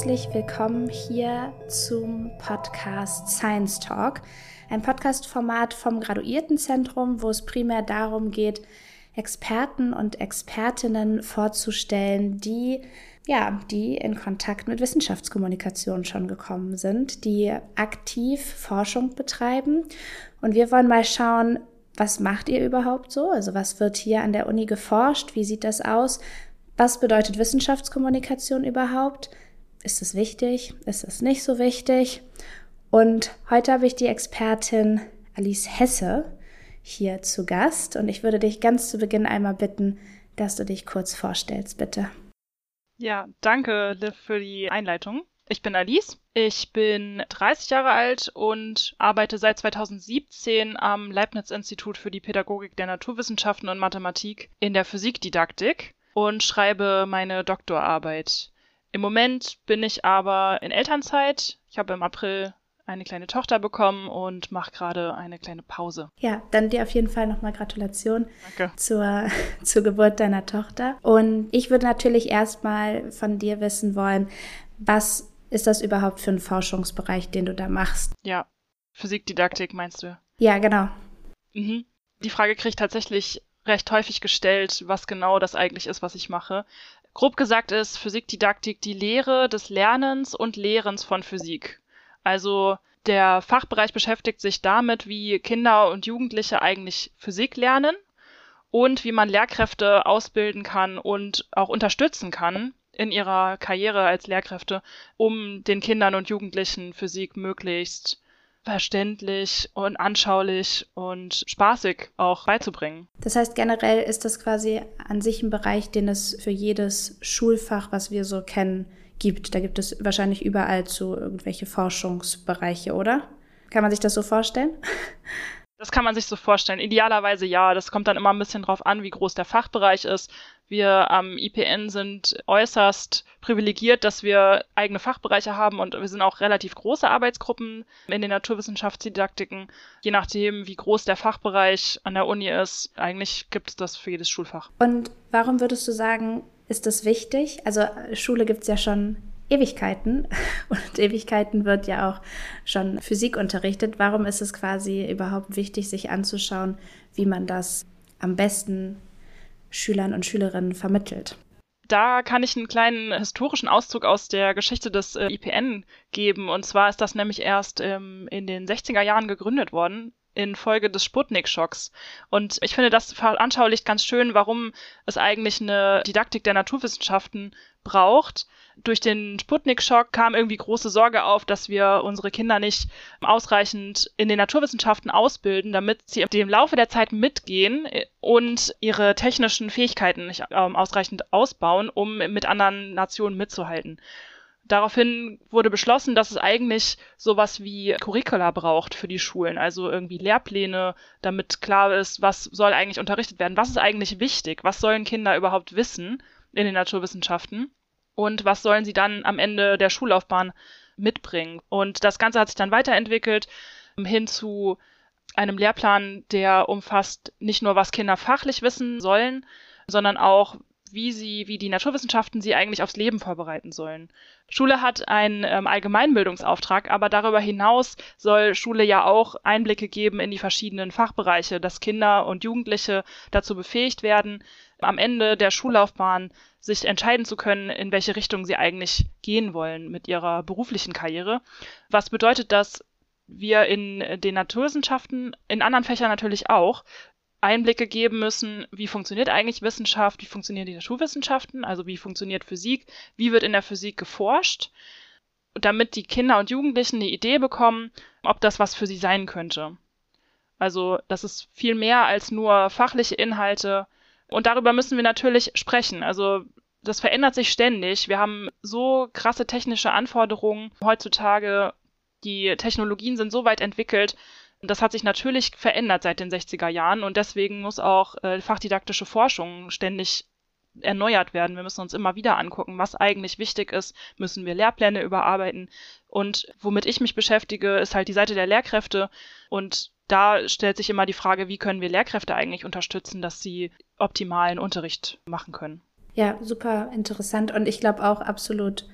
herzlich willkommen hier zum Podcast Science Talk, ein Podcast-Format vom Graduiertenzentrum, wo es primär darum geht, Experten und Expertinnen vorzustellen, die ja, die in Kontakt mit Wissenschaftskommunikation schon gekommen sind, die aktiv Forschung betreiben. Und wir wollen mal schauen, was macht ihr überhaupt so? Also was wird hier an der Uni geforscht? Wie sieht das aus? Was bedeutet Wissenschaftskommunikation überhaupt? Ist es wichtig? Ist es nicht so wichtig? Und heute habe ich die Expertin Alice Hesse hier zu Gast und ich würde dich ganz zu Beginn einmal bitten, dass du dich kurz vorstellst, bitte. Ja, danke, Liv, für die Einleitung. Ich bin Alice. Ich bin 30 Jahre alt und arbeite seit 2017 am Leibniz-Institut für die Pädagogik der Naturwissenschaften und Mathematik in der Physikdidaktik und schreibe meine Doktorarbeit. Im Moment bin ich aber in Elternzeit. Ich habe im April eine kleine Tochter bekommen und mache gerade eine kleine Pause. Ja, dann dir auf jeden Fall nochmal Gratulation Danke. Zur, zur Geburt deiner Tochter. Und ich würde natürlich erstmal von dir wissen wollen, was ist das überhaupt für ein Forschungsbereich, den du da machst? Ja, Physikdidaktik meinst du? Ja, genau. Mhm. Die Frage kriege ich tatsächlich recht häufig gestellt, was genau das eigentlich ist, was ich mache. Grob gesagt ist Physikdidaktik die Lehre des Lernens und Lehrens von Physik. Also der Fachbereich beschäftigt sich damit, wie Kinder und Jugendliche eigentlich Physik lernen und wie man Lehrkräfte ausbilden kann und auch unterstützen kann in ihrer Karriere als Lehrkräfte, um den Kindern und Jugendlichen Physik möglichst verständlich und anschaulich und spaßig auch beizubringen. Das heißt, generell ist das quasi an sich ein Bereich, den es für jedes Schulfach, was wir so kennen, gibt. Da gibt es wahrscheinlich überall zu irgendwelche Forschungsbereiche, oder? Kann man sich das so vorstellen? Das kann man sich so vorstellen. Idealerweise ja. Das kommt dann immer ein bisschen drauf an, wie groß der Fachbereich ist. Wir am IPN sind äußerst privilegiert, dass wir eigene Fachbereiche haben und wir sind auch relativ große Arbeitsgruppen in den Naturwissenschaftsdidaktiken. Je nachdem, wie groß der Fachbereich an der Uni ist, eigentlich gibt es das für jedes Schulfach. Und warum würdest du sagen, ist das wichtig? Also Schule gibt es ja schon Ewigkeiten und Ewigkeiten wird ja auch schon Physik unterrichtet. Warum ist es quasi überhaupt wichtig, sich anzuschauen, wie man das am besten Schülern und Schülerinnen vermittelt? Da kann ich einen kleinen historischen Auszug aus der Geschichte des äh, IPN geben. Und zwar ist das nämlich erst ähm, in den 60er Jahren gegründet worden infolge des Sputnik-Schocks. Und ich finde, das veranschaulicht ganz schön, warum es eigentlich eine Didaktik der Naturwissenschaften braucht. Durch den Sputnik-Schock kam irgendwie große Sorge auf, dass wir unsere Kinder nicht ausreichend in den Naturwissenschaften ausbilden, damit sie im Laufe der Zeit mitgehen und ihre technischen Fähigkeiten nicht ähm, ausreichend ausbauen, um mit anderen Nationen mitzuhalten. Daraufhin wurde beschlossen, dass es eigentlich sowas wie Curricula braucht für die Schulen, also irgendwie Lehrpläne, damit klar ist, was soll eigentlich unterrichtet werden, was ist eigentlich wichtig, was sollen Kinder überhaupt wissen in den Naturwissenschaften und was sollen sie dann am Ende der Schullaufbahn mitbringen. Und das Ganze hat sich dann weiterentwickelt hin zu einem Lehrplan, der umfasst nicht nur, was Kinder fachlich wissen sollen, sondern auch, wie sie, wie die Naturwissenschaften sie eigentlich aufs Leben vorbereiten sollen. Schule hat einen ähm, Allgemeinbildungsauftrag, aber darüber hinaus soll Schule ja auch Einblicke geben in die verschiedenen Fachbereiche, dass Kinder und Jugendliche dazu befähigt werden, am Ende der Schullaufbahn sich entscheiden zu können, in welche Richtung sie eigentlich gehen wollen mit ihrer beruflichen Karriere. Was bedeutet das? Wir in den Naturwissenschaften, in anderen Fächern natürlich auch, Einblicke geben müssen, wie funktioniert eigentlich Wissenschaft, wie funktionieren die Naturwissenschaften, also wie funktioniert Physik, wie wird in der Physik geforscht, damit die Kinder und Jugendlichen eine Idee bekommen, ob das was für sie sein könnte. Also das ist viel mehr als nur fachliche Inhalte. Und darüber müssen wir natürlich sprechen. Also das verändert sich ständig. Wir haben so krasse technische Anforderungen heutzutage. Die Technologien sind so weit entwickelt, das hat sich natürlich verändert seit den 60er Jahren und deswegen muss auch äh, fachdidaktische Forschung ständig erneuert werden. Wir müssen uns immer wieder angucken, was eigentlich wichtig ist, müssen wir Lehrpläne überarbeiten. Und womit ich mich beschäftige, ist halt die Seite der Lehrkräfte. Und da stellt sich immer die Frage, wie können wir Lehrkräfte eigentlich unterstützen, dass sie optimalen Unterricht machen können. Ja, super interessant und ich glaube auch absolut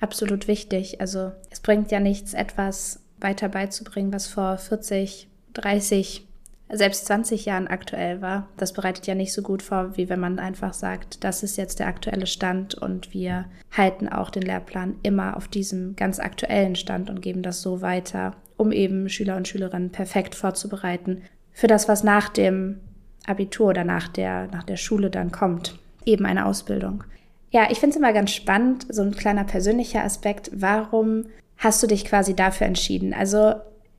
absolut wichtig. Also es bringt ja nichts, etwas weiter beizubringen, was vor 40, 30, selbst 20 Jahren aktuell war. Das bereitet ja nicht so gut vor, wie wenn man einfach sagt, das ist jetzt der aktuelle Stand und wir halten auch den Lehrplan immer auf diesem ganz aktuellen Stand und geben das so weiter, um eben Schüler und Schülerinnen perfekt vorzubereiten für das, was nach dem Abitur oder nach der, nach der Schule dann kommt. Eben eine Ausbildung. Ja, ich finde es immer ganz spannend, so ein kleiner persönlicher Aspekt. Warum hast du dich quasi dafür entschieden? Also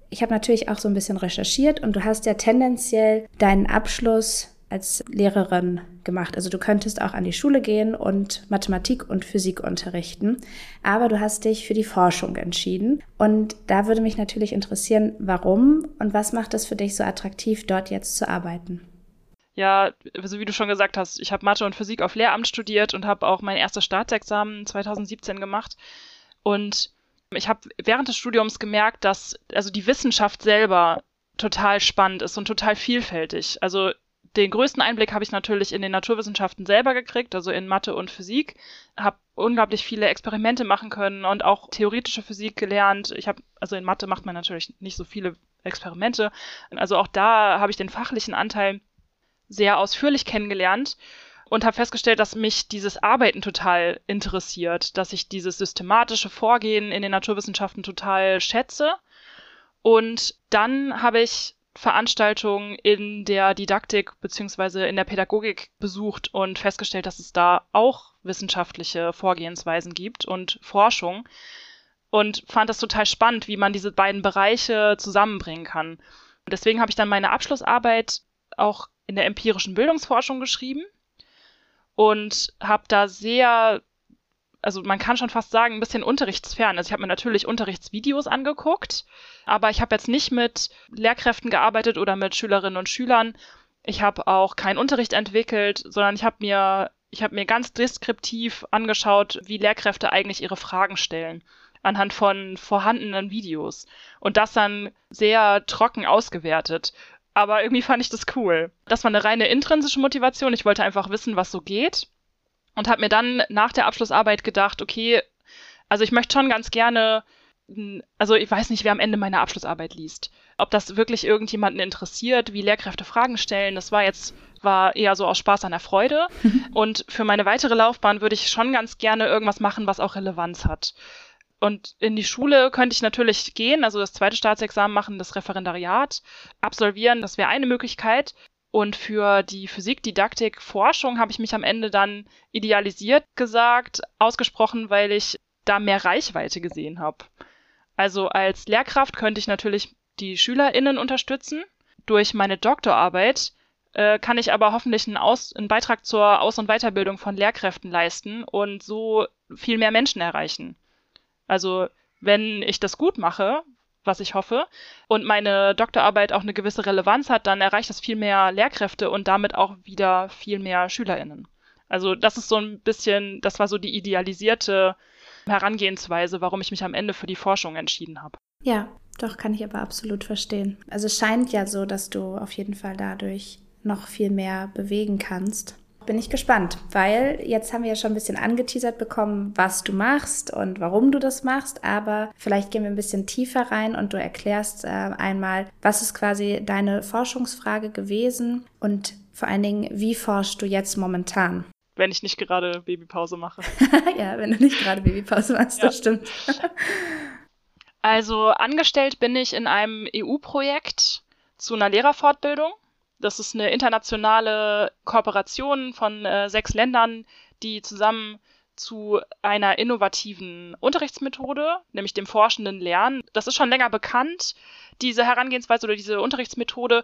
ich habe natürlich auch so ein bisschen recherchiert und du hast ja tendenziell deinen Abschluss als Lehrerin gemacht. Also du könntest auch an die Schule gehen und Mathematik und Physik unterrichten, aber du hast dich für die Forschung entschieden. Und da würde mich natürlich interessieren, warum und was macht es für dich so attraktiv, dort jetzt zu arbeiten? Ja, also wie du schon gesagt hast, ich habe Mathe und Physik auf Lehramt studiert und habe auch mein erstes Staatsexamen 2017 gemacht. Und ich habe während des Studiums gemerkt, dass also die Wissenschaft selber total spannend ist und total vielfältig. Also den größten Einblick habe ich natürlich in den Naturwissenschaften selber gekriegt, also in Mathe und Physik. Habe unglaublich viele Experimente machen können und auch theoretische Physik gelernt. Ich habe, also in Mathe macht man natürlich nicht so viele Experimente. Also auch da habe ich den fachlichen Anteil sehr ausführlich kennengelernt und habe festgestellt, dass mich dieses Arbeiten total interessiert, dass ich dieses systematische Vorgehen in den Naturwissenschaften total schätze. Und dann habe ich Veranstaltungen in der Didaktik beziehungsweise in der Pädagogik besucht und festgestellt, dass es da auch wissenschaftliche Vorgehensweisen gibt und Forschung und fand das total spannend, wie man diese beiden Bereiche zusammenbringen kann. Und deswegen habe ich dann meine Abschlussarbeit auch in der empirischen Bildungsforschung geschrieben und habe da sehr, also man kann schon fast sagen, ein bisschen unterrichtsfern. Also ich habe mir natürlich Unterrichtsvideos angeguckt, aber ich habe jetzt nicht mit Lehrkräften gearbeitet oder mit Schülerinnen und Schülern. Ich habe auch keinen Unterricht entwickelt, sondern ich habe mir ich habe mir ganz deskriptiv angeschaut, wie Lehrkräfte eigentlich ihre Fragen stellen anhand von vorhandenen Videos und das dann sehr trocken ausgewertet aber irgendwie fand ich das cool. Das war eine reine intrinsische Motivation. Ich wollte einfach wissen, was so geht. Und habe mir dann nach der Abschlussarbeit gedacht, okay, also ich möchte schon ganz gerne, also ich weiß nicht, wer am Ende meine Abschlussarbeit liest. Ob das wirklich irgendjemanden interessiert, wie Lehrkräfte Fragen stellen, das war jetzt, war eher so aus Spaß an der Freude. Und für meine weitere Laufbahn würde ich schon ganz gerne irgendwas machen, was auch Relevanz hat. Und in die Schule könnte ich natürlich gehen, also das zweite Staatsexamen machen, das Referendariat absolvieren, das wäre eine Möglichkeit. Und für die Physikdidaktik Forschung habe ich mich am Ende dann idealisiert gesagt, ausgesprochen, weil ich da mehr Reichweite gesehen habe. Also als Lehrkraft könnte ich natürlich die SchülerInnen unterstützen. Durch meine Doktorarbeit äh, kann ich aber hoffentlich einen, Aus einen Beitrag zur Aus- und Weiterbildung von Lehrkräften leisten und so viel mehr Menschen erreichen. Also wenn ich das gut mache, was ich hoffe, und meine Doktorarbeit auch eine gewisse Relevanz hat, dann erreicht das viel mehr Lehrkräfte und damit auch wieder viel mehr SchülerInnen. Also das ist so ein bisschen, das war so die idealisierte Herangehensweise, warum ich mich am Ende für die Forschung entschieden habe. Ja, doch, kann ich aber absolut verstehen. Also es scheint ja so, dass du auf jeden Fall dadurch noch viel mehr bewegen kannst bin ich gespannt, weil jetzt haben wir ja schon ein bisschen angeteasert bekommen, was du machst und warum du das machst, aber vielleicht gehen wir ein bisschen tiefer rein und du erklärst äh, einmal, was ist quasi deine Forschungsfrage gewesen und vor allen Dingen, wie forschst du jetzt momentan? Wenn ich nicht gerade Babypause mache. ja, wenn du nicht gerade Babypause machst, ja. das stimmt. also angestellt bin ich in einem EU-Projekt zu einer Lehrerfortbildung. Das ist eine internationale Kooperation von äh, sechs Ländern, die zusammen zu einer innovativen Unterrichtsmethode, nämlich dem forschenden Lernen. Das ist schon länger bekannt. Diese Herangehensweise oder diese Unterrichtsmethode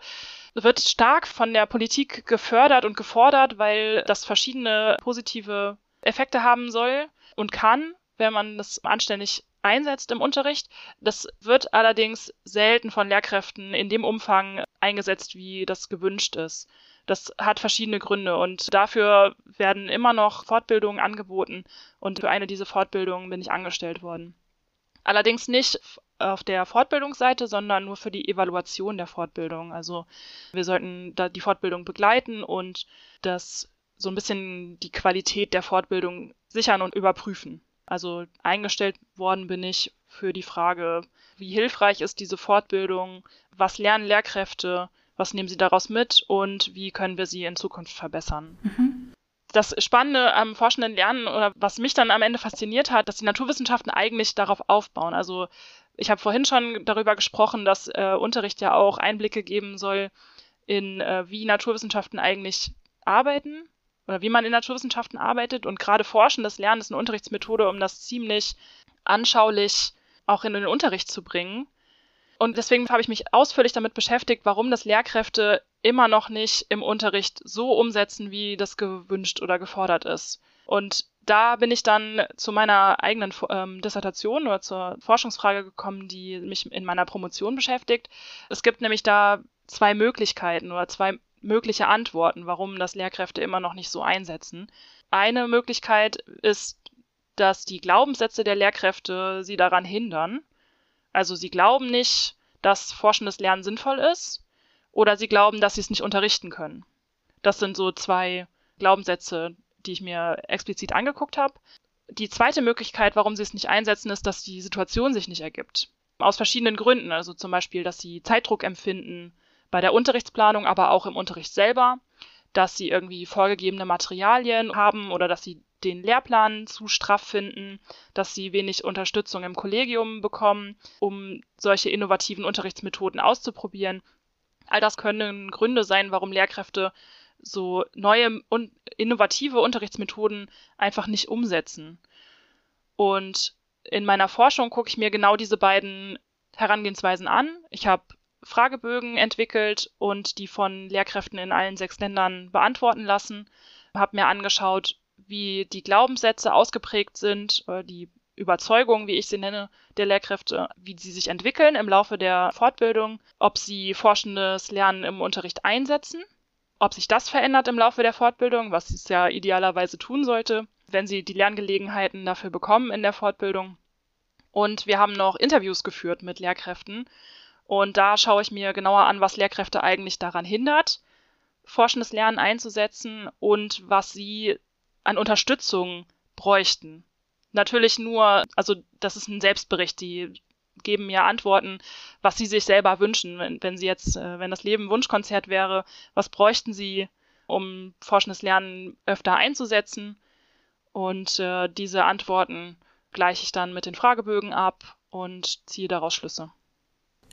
wird stark von der Politik gefördert und gefordert, weil das verschiedene positive Effekte haben soll und kann, wenn man das anständig einsetzt im Unterricht. Das wird allerdings selten von Lehrkräften in dem Umfang eingesetzt, wie das gewünscht ist. Das hat verschiedene Gründe und dafür werden immer noch Fortbildungen angeboten und für eine dieser Fortbildungen bin ich angestellt worden. Allerdings nicht auf der Fortbildungsseite, sondern nur für die Evaluation der Fortbildung. Also wir sollten da die Fortbildung begleiten und das so ein bisschen die Qualität der Fortbildung sichern und überprüfen. Also eingestellt worden bin ich für die Frage, wie hilfreich ist diese Fortbildung, was lernen Lehrkräfte, was nehmen sie daraus mit und wie können wir sie in Zukunft verbessern. Mhm. Das Spannende am forschenden Lernen oder was mich dann am Ende fasziniert hat, dass die Naturwissenschaften eigentlich darauf aufbauen. Also ich habe vorhin schon darüber gesprochen, dass äh, Unterricht ja auch Einblicke geben soll in, äh, wie Naturwissenschaften eigentlich arbeiten oder wie man in Naturwissenschaften arbeitet. Und gerade forschendes Lernen ist eine Unterrichtsmethode, um das ziemlich anschaulich auch in den Unterricht zu bringen. Und deswegen habe ich mich ausführlich damit beschäftigt, warum das Lehrkräfte immer noch nicht im Unterricht so umsetzen, wie das gewünscht oder gefordert ist. Und da bin ich dann zu meiner eigenen ähm, Dissertation oder zur Forschungsfrage gekommen, die mich in meiner Promotion beschäftigt. Es gibt nämlich da zwei Möglichkeiten oder zwei mögliche Antworten, warum das Lehrkräfte immer noch nicht so einsetzen. Eine Möglichkeit ist, dass die Glaubenssätze der Lehrkräfte sie daran hindern. Also sie glauben nicht, dass forschendes Lernen sinnvoll ist oder sie glauben, dass sie es nicht unterrichten können. Das sind so zwei Glaubenssätze, die ich mir explizit angeguckt habe. Die zweite Möglichkeit, warum sie es nicht einsetzen, ist, dass die Situation sich nicht ergibt. Aus verschiedenen Gründen. Also zum Beispiel, dass sie Zeitdruck empfinden bei der Unterrichtsplanung, aber auch im Unterricht selber, dass sie irgendwie vorgegebene Materialien haben oder dass sie den Lehrplan zu straff finden, dass sie wenig Unterstützung im Kollegium bekommen, um solche innovativen Unterrichtsmethoden auszuprobieren. All das können Gründe sein, warum Lehrkräfte so neue und innovative Unterrichtsmethoden einfach nicht umsetzen. Und in meiner Forschung gucke ich mir genau diese beiden Herangehensweisen an. Ich habe Fragebögen entwickelt und die von Lehrkräften in allen sechs Ländern beantworten lassen. Habe mir angeschaut, wie die Glaubenssätze ausgeprägt sind, oder die Überzeugungen, wie ich sie nenne, der Lehrkräfte, wie sie sich entwickeln im Laufe der Fortbildung, ob sie forschendes Lernen im Unterricht einsetzen ob sich das verändert im Laufe der Fortbildung, was es ja idealerweise tun sollte, wenn sie die Lerngelegenheiten dafür bekommen in der Fortbildung. Und wir haben noch Interviews geführt mit Lehrkräften. Und da schaue ich mir genauer an, was Lehrkräfte eigentlich daran hindert, forschendes Lernen einzusetzen und was sie an Unterstützung bräuchten. Natürlich nur, also das ist ein Selbstbericht, die geben mir Antworten, was sie sich selber wünschen. Wenn, wenn sie jetzt, äh, wenn das Leben Wunschkonzert wäre, was bräuchten sie, um forschendes Lernen öfter einzusetzen? Und äh, diese Antworten gleiche ich dann mit den Fragebögen ab und ziehe daraus Schlüsse.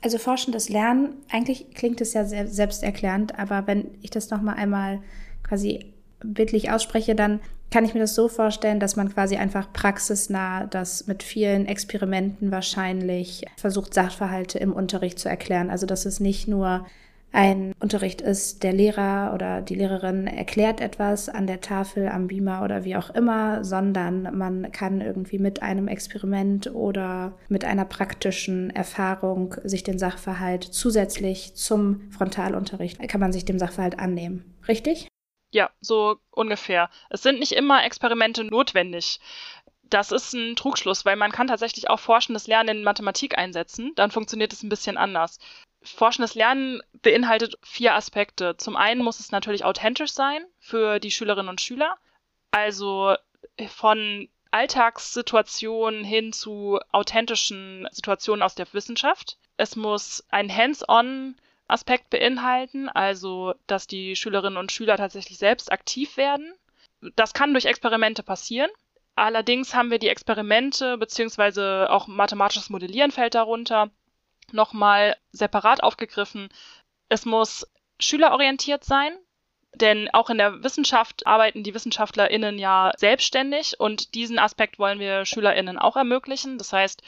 Also forschendes Lernen, eigentlich klingt es ja sehr selbsterklärend, aber wenn ich das nochmal einmal quasi wirklich ausspreche, dann kann ich mir das so vorstellen, dass man quasi einfach praxisnah das mit vielen Experimenten wahrscheinlich versucht, Sachverhalte im Unterricht zu erklären. Also dass es nicht nur ein Unterricht ist, der Lehrer oder die Lehrerin erklärt etwas an der Tafel, am Beamer oder wie auch immer, sondern man kann irgendwie mit einem Experiment oder mit einer praktischen Erfahrung sich den Sachverhalt zusätzlich zum Frontalunterricht, kann man sich dem Sachverhalt annehmen. Richtig? Ja, so ungefähr. Es sind nicht immer Experimente notwendig. Das ist ein Trugschluss, weil man kann tatsächlich auch forschendes Lernen in Mathematik einsetzen. Dann funktioniert es ein bisschen anders. Forschendes Lernen beinhaltet vier Aspekte. Zum einen muss es natürlich authentisch sein für die Schülerinnen und Schüler. Also von Alltagssituationen hin zu authentischen Situationen aus der Wissenschaft. Es muss ein Hands-on Aspekt beinhalten, also dass die Schülerinnen und Schüler tatsächlich selbst aktiv werden. Das kann durch Experimente passieren. Allerdings haben wir die Experimente beziehungsweise auch mathematisches Modellieren fällt darunter nochmal separat aufgegriffen. Es muss schülerorientiert sein, denn auch in der Wissenschaft arbeiten die WissenschaftlerInnen ja selbstständig und diesen Aspekt wollen wir SchülerInnen auch ermöglichen. Das heißt,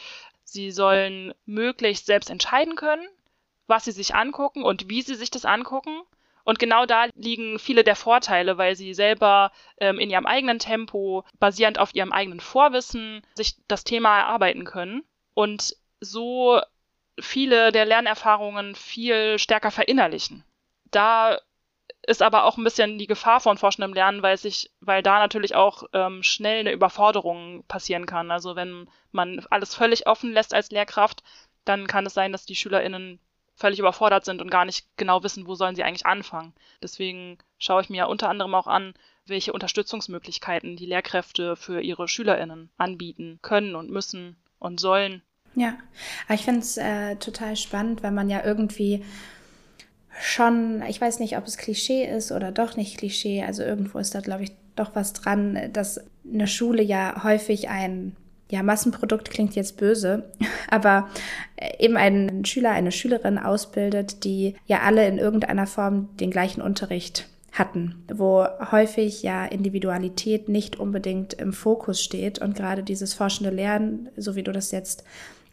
sie sollen möglichst selbst entscheiden können, was sie sich angucken und wie sie sich das angucken. Und genau da liegen viele der Vorteile, weil sie selber ähm, in ihrem eigenen Tempo, basierend auf ihrem eigenen Vorwissen, sich das Thema erarbeiten können und so viele der Lernerfahrungen viel stärker verinnerlichen. Da ist aber auch ein bisschen die Gefahr von forschendem Lernen, weil sich, weil da natürlich auch ähm, schnell eine Überforderung passieren kann. Also wenn man alles völlig offen lässt als Lehrkraft, dann kann es sein, dass die SchülerInnen völlig überfordert sind und gar nicht genau wissen, wo sollen sie eigentlich anfangen. Deswegen schaue ich mir unter anderem auch an, welche Unterstützungsmöglichkeiten die Lehrkräfte für ihre Schülerinnen anbieten können und müssen und sollen. Ja, ich finde es äh, total spannend, wenn man ja irgendwie schon, ich weiß nicht, ob es Klischee ist oder doch nicht Klischee, also irgendwo ist da, glaube ich, doch was dran, dass eine Schule ja häufig ein ja, Massenprodukt klingt jetzt böse, aber eben einen Schüler, eine Schülerin ausbildet, die ja alle in irgendeiner Form den gleichen Unterricht hatten, wo häufig ja Individualität nicht unbedingt im Fokus steht und gerade dieses forschende Lernen, so wie du das jetzt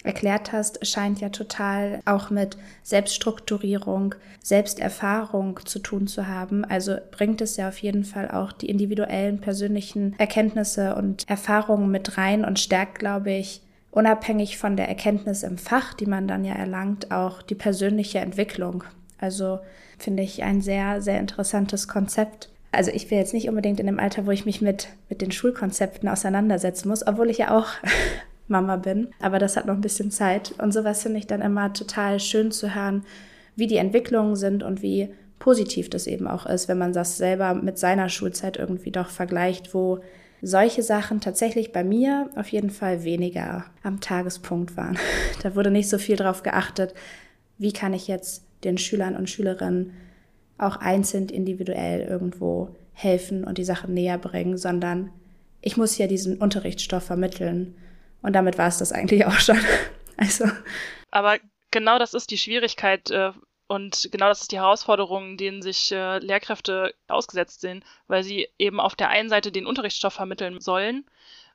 erklärt hast, scheint ja total auch mit Selbststrukturierung, Selbsterfahrung zu tun zu haben. Also bringt es ja auf jeden Fall auch die individuellen persönlichen Erkenntnisse und Erfahrungen mit rein und stärkt, glaube ich, unabhängig von der Erkenntnis im Fach, die man dann ja erlangt, auch die persönliche Entwicklung. Also finde ich ein sehr, sehr interessantes Konzept. Also ich bin jetzt nicht unbedingt in dem Alter, wo ich mich mit, mit den Schulkonzepten auseinandersetzen muss, obwohl ich ja auch Mama bin. Aber das hat noch ein bisschen Zeit. Und sowas finde ich dann immer total schön zu hören, wie die Entwicklungen sind und wie positiv das eben auch ist, wenn man das selber mit seiner Schulzeit irgendwie doch vergleicht, wo solche Sachen tatsächlich bei mir auf jeden Fall weniger am Tagespunkt waren. Da wurde nicht so viel darauf geachtet, wie kann ich jetzt den Schülern und Schülerinnen auch einzeln individuell irgendwo helfen und die Sachen näher bringen, sondern ich muss ja diesen Unterrichtsstoff vermitteln und damit war es das eigentlich auch schon. Also. Aber genau das ist die Schwierigkeit äh, und genau das ist die Herausforderung, denen sich äh, Lehrkräfte ausgesetzt sehen, weil sie eben auf der einen Seite den Unterrichtsstoff vermitteln sollen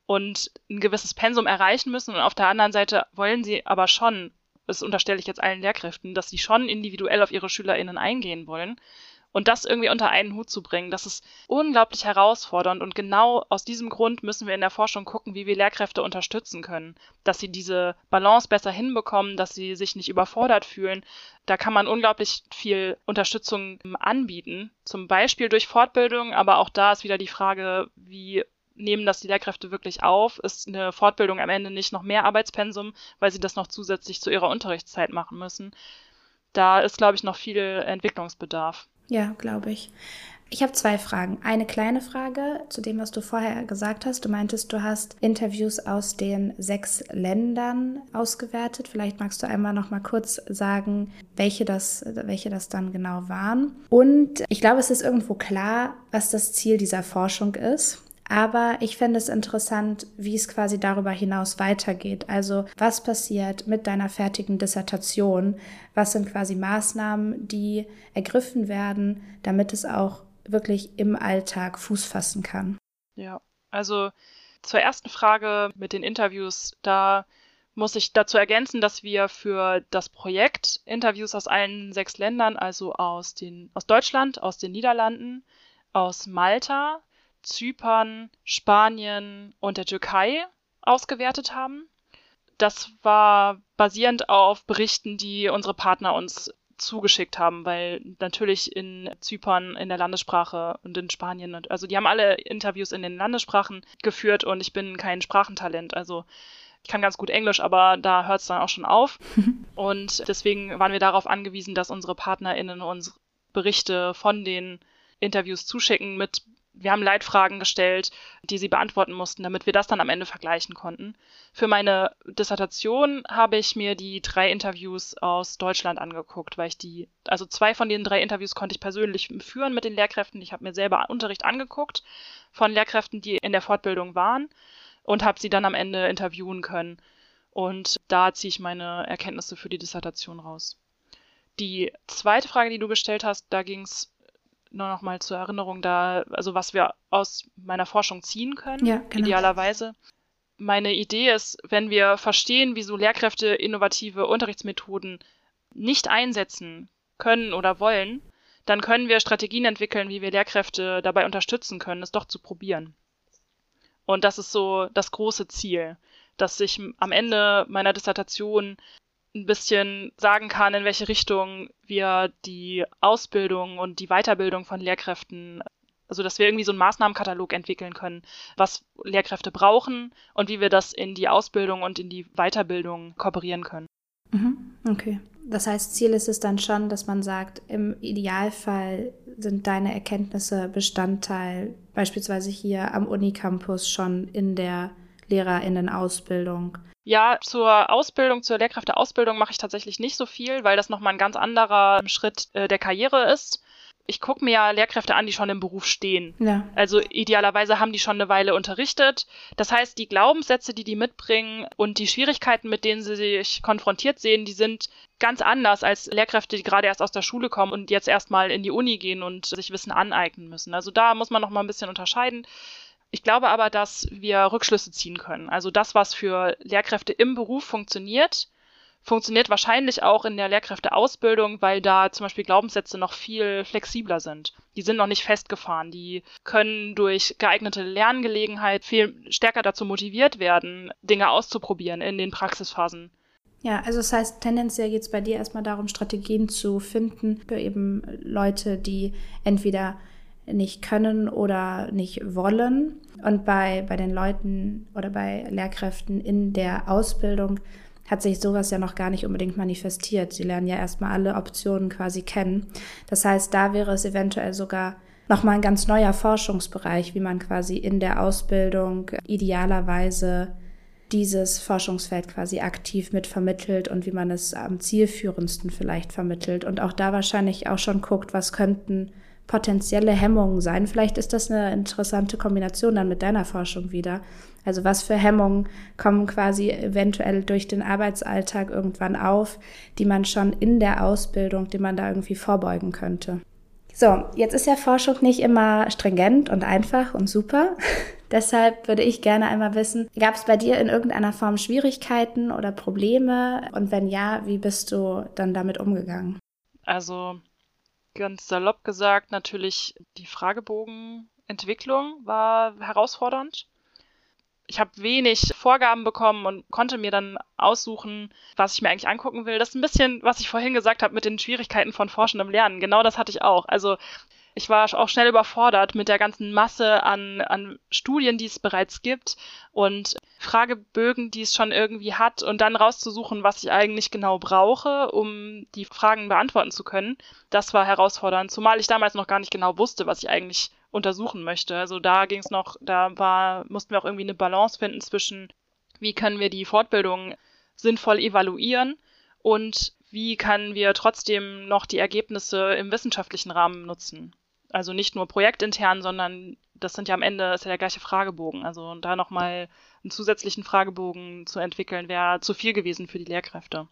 und ein gewisses Pensum erreichen müssen und auf der anderen Seite wollen sie aber schon, das unterstelle ich jetzt allen Lehrkräften, dass sie schon individuell auf ihre SchülerInnen eingehen wollen und das irgendwie unter einen Hut zu bringen, das ist unglaublich herausfordernd. Und genau aus diesem Grund müssen wir in der Forschung gucken, wie wir Lehrkräfte unterstützen können, dass sie diese Balance besser hinbekommen, dass sie sich nicht überfordert fühlen. Da kann man unglaublich viel Unterstützung anbieten, zum Beispiel durch Fortbildung, aber auch da ist wieder die Frage, wie nehmen das die Lehrkräfte wirklich auf? Ist eine Fortbildung am Ende nicht noch mehr Arbeitspensum, weil sie das noch zusätzlich zu ihrer Unterrichtszeit machen müssen? Da ist, glaube ich, noch viel Entwicklungsbedarf. Ja, glaube ich. Ich habe zwei Fragen. Eine kleine Frage zu dem, was du vorher gesagt hast. Du meintest, du hast Interviews aus den sechs Ländern ausgewertet. Vielleicht magst du einmal noch mal kurz sagen, welche das, welche das dann genau waren. Und ich glaube, es ist irgendwo klar, was das Ziel dieser Forschung ist. Aber ich fände es interessant, wie es quasi darüber hinaus weitergeht. Also was passiert mit deiner fertigen Dissertation? Was sind quasi Maßnahmen, die ergriffen werden, damit es auch wirklich im Alltag Fuß fassen kann? Ja, also zur ersten Frage mit den Interviews, da muss ich dazu ergänzen, dass wir für das Projekt Interviews aus allen sechs Ländern, also aus, den, aus Deutschland, aus den Niederlanden, aus Malta, Zypern, Spanien und der Türkei ausgewertet haben. Das war basierend auf Berichten, die unsere Partner uns zugeschickt haben, weil natürlich in Zypern in der Landessprache und in Spanien, also die haben alle Interviews in den Landessprachen geführt und ich bin kein Sprachentalent, also ich kann ganz gut Englisch, aber da hört es dann auch schon auf. und deswegen waren wir darauf angewiesen, dass unsere PartnerInnen uns Berichte von den Interviews zuschicken mit wir haben Leitfragen gestellt, die sie beantworten mussten, damit wir das dann am Ende vergleichen konnten. Für meine Dissertation habe ich mir die drei Interviews aus Deutschland angeguckt, weil ich die, also zwei von den drei Interviews konnte ich persönlich führen mit den Lehrkräften. Ich habe mir selber Unterricht angeguckt von Lehrkräften, die in der Fortbildung waren und habe sie dann am Ende interviewen können. Und da ziehe ich meine Erkenntnisse für die Dissertation raus. Die zweite Frage, die du gestellt hast, da ging es nur noch mal zur Erinnerung da, also was wir aus meiner Forschung ziehen können, ja, genau. idealerweise. Meine Idee ist, wenn wir verstehen, wieso Lehrkräfte innovative Unterrichtsmethoden nicht einsetzen können oder wollen, dann können wir Strategien entwickeln, wie wir Lehrkräfte dabei unterstützen können, es doch zu probieren. Und das ist so das große Ziel, dass ich am Ende meiner Dissertation ein bisschen sagen kann, in welche Richtung wir die Ausbildung und die Weiterbildung von Lehrkräften, also dass wir irgendwie so einen Maßnahmenkatalog entwickeln können, was Lehrkräfte brauchen und wie wir das in die Ausbildung und in die Weiterbildung kooperieren können. Mhm. Okay. Das heißt, Ziel ist es dann schon, dass man sagt, im Idealfall sind deine Erkenntnisse Bestandteil beispielsweise hier am Unicampus schon in der Lehrerinnenausbildung? Ja, zur Ausbildung, zur Lehrkräfteausbildung mache ich tatsächlich nicht so viel, weil das nochmal ein ganz anderer Schritt äh, der Karriere ist ich gucke mir ja Lehrkräfte an, die schon im Beruf stehen. Ja. Also idealerweise haben die schon eine Weile unterrichtet. Das heißt, die Glaubenssätze, die die mitbringen und die Schwierigkeiten, mit denen sie sich konfrontiert sehen, die sind ganz anders als Lehrkräfte, die gerade erst aus der Schule kommen und jetzt erstmal in die Uni gehen und sich Wissen aneignen müssen. Also da muss man noch mal ein bisschen unterscheiden. Ich glaube aber, dass wir Rückschlüsse ziehen können. Also das, was für Lehrkräfte im Beruf funktioniert, funktioniert wahrscheinlich auch in der Lehrkräfteausbildung, weil da zum Beispiel Glaubenssätze noch viel flexibler sind. Die sind noch nicht festgefahren. Die können durch geeignete Lerngelegenheit viel stärker dazu motiviert werden, Dinge auszuprobieren in den Praxisphasen. Ja, also das heißt, tendenziell geht es bei dir erstmal darum, Strategien zu finden für eben Leute, die entweder nicht können oder nicht wollen. Und bei, bei den Leuten oder bei Lehrkräften in der Ausbildung hat sich sowas ja noch gar nicht unbedingt manifestiert. Sie lernen ja erstmal alle Optionen quasi kennen. Das heißt, da wäre es eventuell sogar nochmal ein ganz neuer Forschungsbereich, wie man quasi in der Ausbildung idealerweise dieses Forschungsfeld quasi aktiv mit vermittelt und wie man es am zielführendsten vielleicht vermittelt und auch da wahrscheinlich auch schon guckt, was könnten potenzielle Hemmungen sein. Vielleicht ist das eine interessante Kombination dann mit deiner Forschung wieder. Also was für Hemmungen kommen quasi eventuell durch den Arbeitsalltag irgendwann auf, die man schon in der Ausbildung, die man da irgendwie vorbeugen könnte. So, jetzt ist ja Forschung nicht immer stringent und einfach und super. Deshalb würde ich gerne einmal wissen, gab es bei dir in irgendeiner Form Schwierigkeiten oder Probleme? Und wenn ja, wie bist du dann damit umgegangen? Also ganz salopp gesagt, natürlich die Fragebogenentwicklung war herausfordernd ich habe wenig Vorgaben bekommen und konnte mir dann aussuchen, was ich mir eigentlich angucken will. Das ist ein bisschen, was ich vorhin gesagt habe mit den Schwierigkeiten von forschendem Lernen. Genau das hatte ich auch. Also ich war auch schnell überfordert mit der ganzen Masse an, an Studien, die es bereits gibt und Fragebögen, die es schon irgendwie hat und dann rauszusuchen, was ich eigentlich genau brauche, um die Fragen beantworten zu können. Das war herausfordernd, zumal ich damals noch gar nicht genau wusste, was ich eigentlich untersuchen möchte. Also da ging es noch, da war, mussten wir auch irgendwie eine Balance finden zwischen, wie können wir die Fortbildung sinnvoll evaluieren und wie können wir trotzdem noch die Ergebnisse im wissenschaftlichen Rahmen nutzen. Also nicht nur projektintern, sondern das sind ja am Ende ist ja der gleiche Fragebogen. Also da nochmal einen zusätzlichen Fragebogen zu entwickeln, wäre zu viel gewesen für die Lehrkräfte.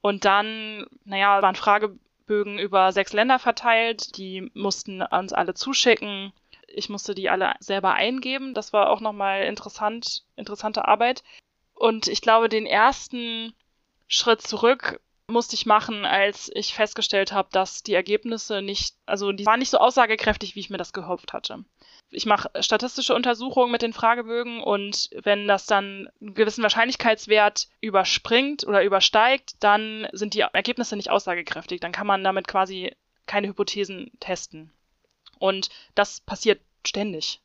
Und dann, naja, waren Fragebögen über sechs Länder verteilt. Die mussten uns alle zuschicken. Ich musste die alle selber eingeben. Das war auch nochmal interessant, interessante Arbeit. Und ich glaube, den ersten Schritt zurück musste ich machen, als ich festgestellt habe, dass die Ergebnisse nicht, also die waren nicht so aussagekräftig, wie ich mir das gehofft hatte. Ich mache statistische Untersuchungen mit den Fragebögen und wenn das dann einen gewissen Wahrscheinlichkeitswert überspringt oder übersteigt, dann sind die Ergebnisse nicht aussagekräftig. Dann kann man damit quasi keine Hypothesen testen. Und das passiert ständig.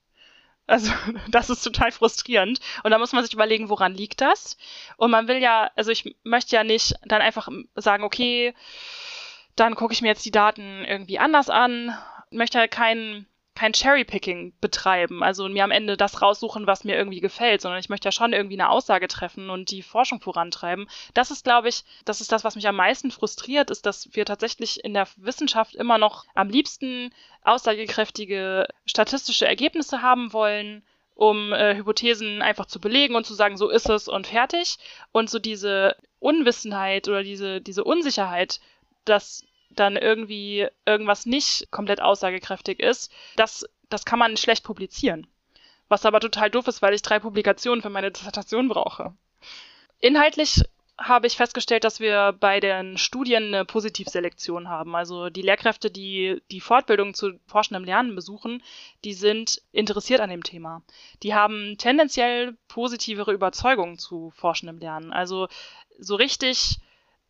Also das ist total frustrierend. Und da muss man sich überlegen, woran liegt das? Und man will ja, also ich möchte ja nicht dann einfach sagen, okay, dann gucke ich mir jetzt die Daten irgendwie anders an. Ich möchte ja kein, kein Cherry-Picking betreiben, also mir am Ende das raussuchen, was mir irgendwie gefällt, sondern ich möchte ja schon irgendwie eine Aussage treffen und die Forschung vorantreiben. Das ist, glaube ich, das ist das, was mich am meisten frustriert, ist, dass wir tatsächlich in der Wissenschaft immer noch am liebsten aussagekräftige statistische Ergebnisse haben wollen, um äh, Hypothesen einfach zu belegen und zu sagen, so ist es und fertig. Und so diese Unwissenheit oder diese, diese Unsicherheit, dass dann irgendwie irgendwas nicht komplett aussagekräftig ist, das, das kann man schlecht publizieren. Was aber total doof ist, weil ich drei Publikationen für meine Dissertation brauche. Inhaltlich habe ich festgestellt, dass wir bei den Studien eine Positivselektion haben. Also die Lehrkräfte, die die Fortbildung zu forschendem Lernen besuchen, die sind interessiert an dem Thema. Die haben tendenziell positivere Überzeugungen zu forschendem Lernen. Also so richtig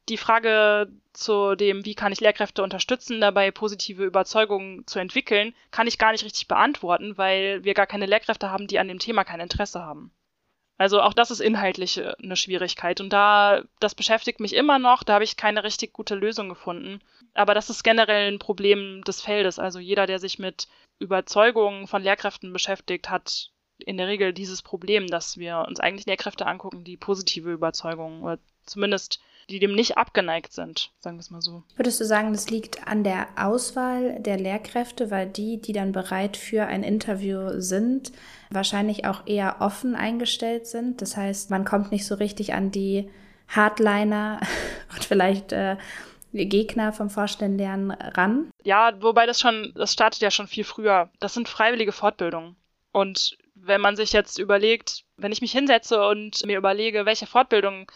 die Frage zu dem, wie kann ich Lehrkräfte unterstützen, dabei positive Überzeugungen zu entwickeln, kann ich gar nicht richtig beantworten, weil wir gar keine Lehrkräfte haben, die an dem Thema kein Interesse haben. Also auch das ist inhaltlich äh, eine Schwierigkeit. Und da, das beschäftigt mich immer noch, da habe ich keine richtig gute Lösung gefunden. Aber das ist generell ein Problem des Feldes. Also jeder, der sich mit Überzeugungen von Lehrkräften beschäftigt, hat in der Regel dieses Problem, dass wir uns eigentlich Lehrkräfte angucken, die positive Überzeugungen oder zumindest die dem nicht abgeneigt sind, sagen wir es mal so. Würdest du sagen, das liegt an der Auswahl der Lehrkräfte, weil die, die dann bereit für ein Interview sind, wahrscheinlich auch eher offen eingestellt sind? Das heißt, man kommt nicht so richtig an die Hardliner und vielleicht äh, Gegner vom Vorstellenlernen ran? Ja, wobei das schon, das startet ja schon viel früher. Das sind freiwillige Fortbildungen. Und wenn man sich jetzt überlegt, wenn ich mich hinsetze und mir überlege, welche Fortbildung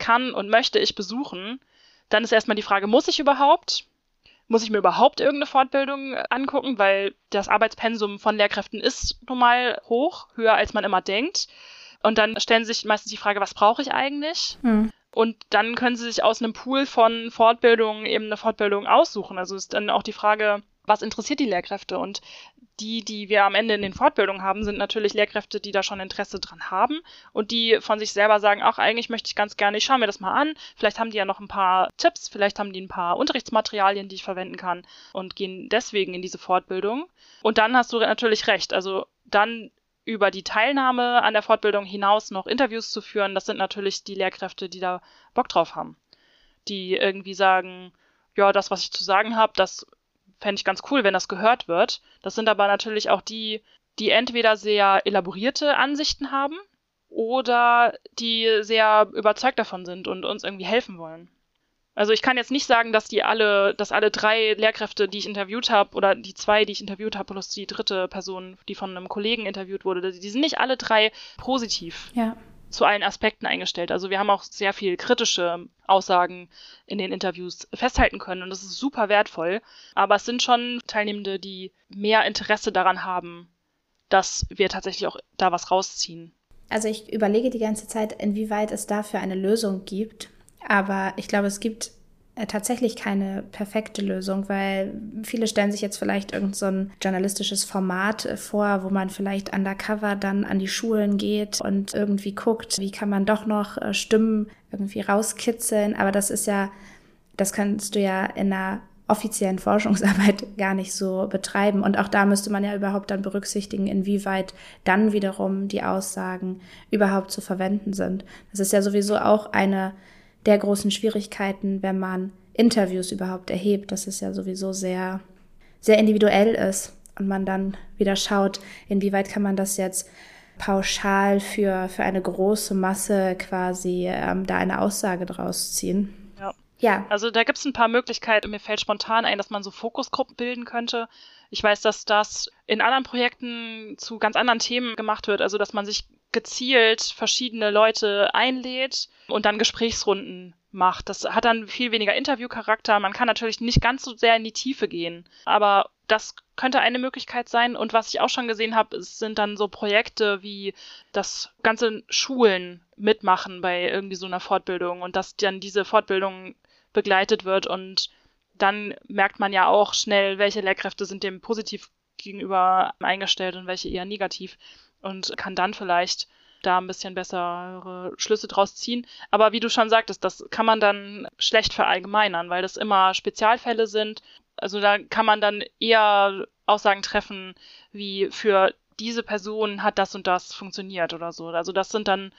kann und möchte ich besuchen, dann ist erstmal die Frage, muss ich überhaupt? Muss ich mir überhaupt irgendeine Fortbildung angucken, weil das Arbeitspensum von Lehrkräften ist nun mal hoch, höher als man immer denkt. Und dann stellen sich meistens die Frage, was brauche ich eigentlich? Hm. Und dann können sie sich aus einem Pool von Fortbildungen eben eine Fortbildung aussuchen. Also ist dann auch die Frage, was interessiert die Lehrkräfte? Und die, die wir am Ende in den Fortbildungen haben, sind natürlich Lehrkräfte, die da schon Interesse dran haben und die von sich selber sagen, ach, eigentlich möchte ich ganz gerne, ich schaue mir das mal an. Vielleicht haben die ja noch ein paar Tipps, vielleicht haben die ein paar Unterrichtsmaterialien, die ich verwenden kann und gehen deswegen in diese Fortbildung. Und dann hast du natürlich recht. Also dann über die Teilnahme an der Fortbildung hinaus noch Interviews zu führen, das sind natürlich die Lehrkräfte, die da Bock drauf haben. Die irgendwie sagen, ja, das, was ich zu sagen habe, das fände ich ganz cool, wenn das gehört wird. Das sind aber natürlich auch die, die entweder sehr elaborierte Ansichten haben oder die sehr überzeugt davon sind und uns irgendwie helfen wollen. Also ich kann jetzt nicht sagen, dass die alle, dass alle drei Lehrkräfte, die ich interviewt habe, oder die zwei, die ich interviewt habe, plus die dritte Person, die von einem Kollegen interviewt wurde, die sind nicht alle drei positiv. Ja zu allen Aspekten eingestellt. Also wir haben auch sehr viel kritische Aussagen in den Interviews festhalten können und das ist super wertvoll. Aber es sind schon Teilnehmende, die mehr Interesse daran haben, dass wir tatsächlich auch da was rausziehen. Also ich überlege die ganze Zeit, inwieweit es dafür eine Lösung gibt. Aber ich glaube, es gibt tatsächlich keine perfekte Lösung, weil viele stellen sich jetzt vielleicht irgend so ein journalistisches Format äh, vor, wo man vielleicht undercover dann an die Schulen geht und irgendwie guckt, wie kann man doch noch äh, Stimmen irgendwie rauskitzeln. Aber das ist ja, das kannst du ja in einer offiziellen Forschungsarbeit gar nicht so betreiben. Und auch da müsste man ja überhaupt dann berücksichtigen, inwieweit dann wiederum die Aussagen überhaupt zu verwenden sind. Das ist ja sowieso auch eine der großen Schwierigkeiten, wenn man Interviews überhaupt erhebt, dass es ja sowieso sehr, sehr individuell ist und man dann wieder schaut, inwieweit kann man das jetzt pauschal für, für eine große Masse quasi ähm, da eine Aussage draus ziehen. Ja. ja. Also da gibt es ein paar Möglichkeiten. Mir fällt spontan ein, dass man so Fokusgruppen bilden könnte. Ich weiß, dass das in anderen Projekten zu ganz anderen Themen gemacht wird. Also dass man sich gezielt verschiedene Leute einlädt und dann Gesprächsrunden macht. Das hat dann viel weniger Interviewcharakter. Man kann natürlich nicht ganz so sehr in die Tiefe gehen, aber das könnte eine Möglichkeit sein. Und was ich auch schon gesehen habe, sind dann so Projekte wie das ganze Schulen mitmachen bei irgendwie so einer Fortbildung und dass dann diese Fortbildung begleitet wird und dann merkt man ja auch schnell, welche Lehrkräfte sind dem positiv gegenüber eingestellt und welche eher negativ und kann dann vielleicht da ein bisschen bessere Schlüsse draus ziehen. Aber wie du schon sagtest, das kann man dann schlecht verallgemeinern, weil das immer Spezialfälle sind. Also da kann man dann eher Aussagen treffen, wie für diese Person hat das und das funktioniert oder so. Also das sind dann,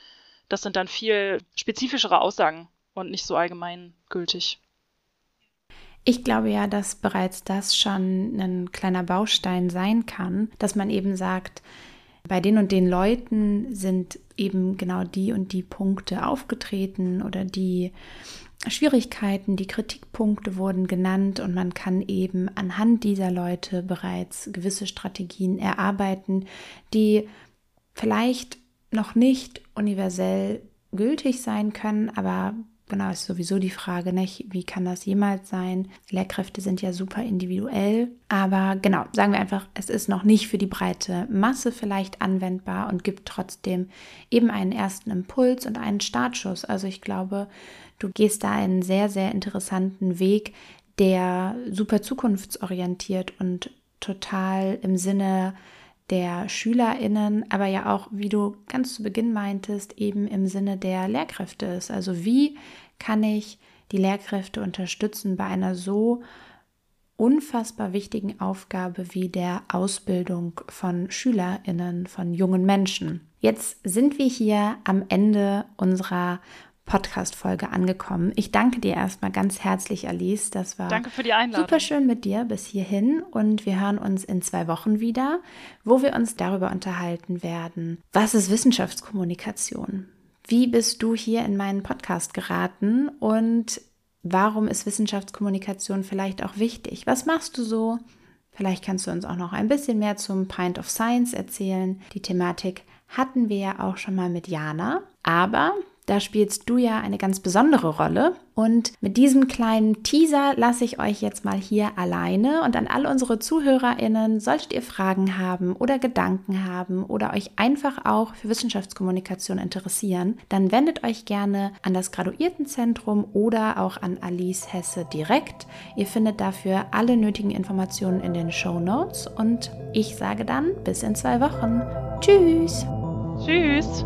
das sind dann viel spezifischere Aussagen und nicht so allgemeingültig. Ich glaube ja, dass bereits das schon ein kleiner Baustein sein kann, dass man eben sagt, bei den und den Leuten sind eben genau die und die Punkte aufgetreten oder die Schwierigkeiten, die Kritikpunkte wurden genannt und man kann eben anhand dieser Leute bereits gewisse Strategien erarbeiten, die vielleicht noch nicht universell gültig sein können, aber Genau, ist sowieso die Frage, nicht? wie kann das jemals sein? Lehrkräfte sind ja super individuell, aber genau, sagen wir einfach, es ist noch nicht für die breite Masse vielleicht anwendbar und gibt trotzdem eben einen ersten Impuls und einen Startschuss. Also ich glaube, du gehst da einen sehr, sehr interessanten Weg, der super zukunftsorientiert und total im Sinne der SchülerInnen, aber ja auch, wie du ganz zu Beginn meintest, eben im Sinne der Lehrkräfte ist. Also wie kann ich die Lehrkräfte unterstützen bei einer so unfassbar wichtigen Aufgabe wie der Ausbildung von SchülerInnen, von jungen Menschen. Jetzt sind wir hier am Ende unserer Podcast-Folge angekommen. Ich danke dir erstmal ganz herzlich, Alice. Das war danke für die Einladung. super schön mit dir bis hierhin und wir hören uns in zwei Wochen wieder, wo wir uns darüber unterhalten werden, was ist Wissenschaftskommunikation? Wie bist du hier in meinen Podcast geraten und Warum ist Wissenschaftskommunikation vielleicht auch wichtig? Was machst du so? Vielleicht kannst du uns auch noch ein bisschen mehr zum Pint of Science erzählen. Die Thematik hatten wir ja auch schon mal mit Jana. Aber da spielst du ja eine ganz besondere Rolle. Und mit diesem kleinen Teaser lasse ich euch jetzt mal hier alleine. Und an all unsere ZuhörerInnen, solltet ihr Fragen haben oder Gedanken haben oder euch einfach auch für Wissenschaftskommunikation interessieren, dann wendet euch gerne an das Graduiertenzentrum oder auch an Alice Hesse direkt. Ihr findet dafür alle nötigen Informationen in den Show Notes. Und ich sage dann bis in zwei Wochen. Tschüss! Tschüss!